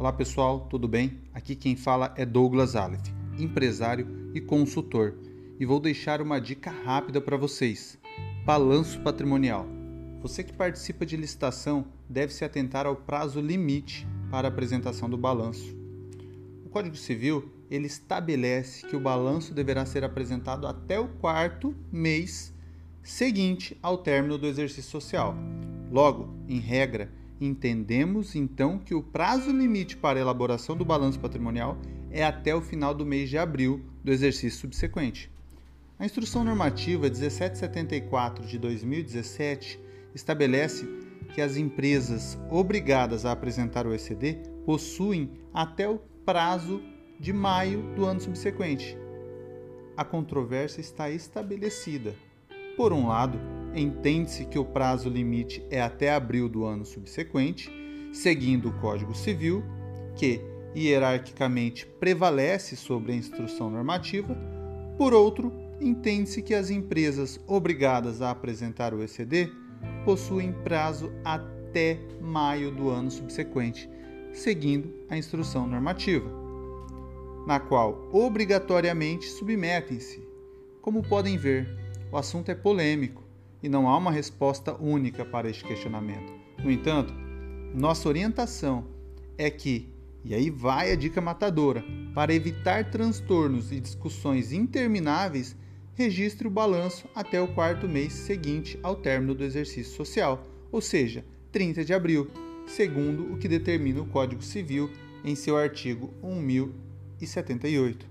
Olá pessoal, tudo bem? Aqui quem fala é Douglas Aleph, empresário e consultor, e vou deixar uma dica rápida para vocês: balanço patrimonial. Você que participa de licitação deve se atentar ao prazo limite para apresentação do balanço. O Código Civil ele estabelece que o balanço deverá ser apresentado até o quarto mês seguinte ao término do exercício social. Logo, em regra, Entendemos então que o prazo limite para a elaboração do balanço patrimonial é até o final do mês de abril do exercício subsequente. A Instrução Normativa 1774 de 2017 estabelece que as empresas obrigadas a apresentar o ECD possuem até o prazo de maio do ano subsequente. A controvérsia está estabelecida. Por um lado, entende-se que o prazo limite é até abril do ano subsequente, seguindo o Código Civil, que hierarquicamente prevalece sobre a instrução normativa. Por outro, entende-se que as empresas obrigadas a apresentar o ECD possuem prazo até maio do ano subsequente, seguindo a instrução normativa, na qual obrigatoriamente submetem-se. Como podem ver, o assunto é polêmico e não há uma resposta única para este questionamento. No entanto, nossa orientação é que, e aí vai a dica matadora, para evitar transtornos e discussões intermináveis, registre o balanço até o quarto mês seguinte ao término do exercício social, ou seja, 30 de abril, segundo o que determina o Código Civil em seu artigo 1078.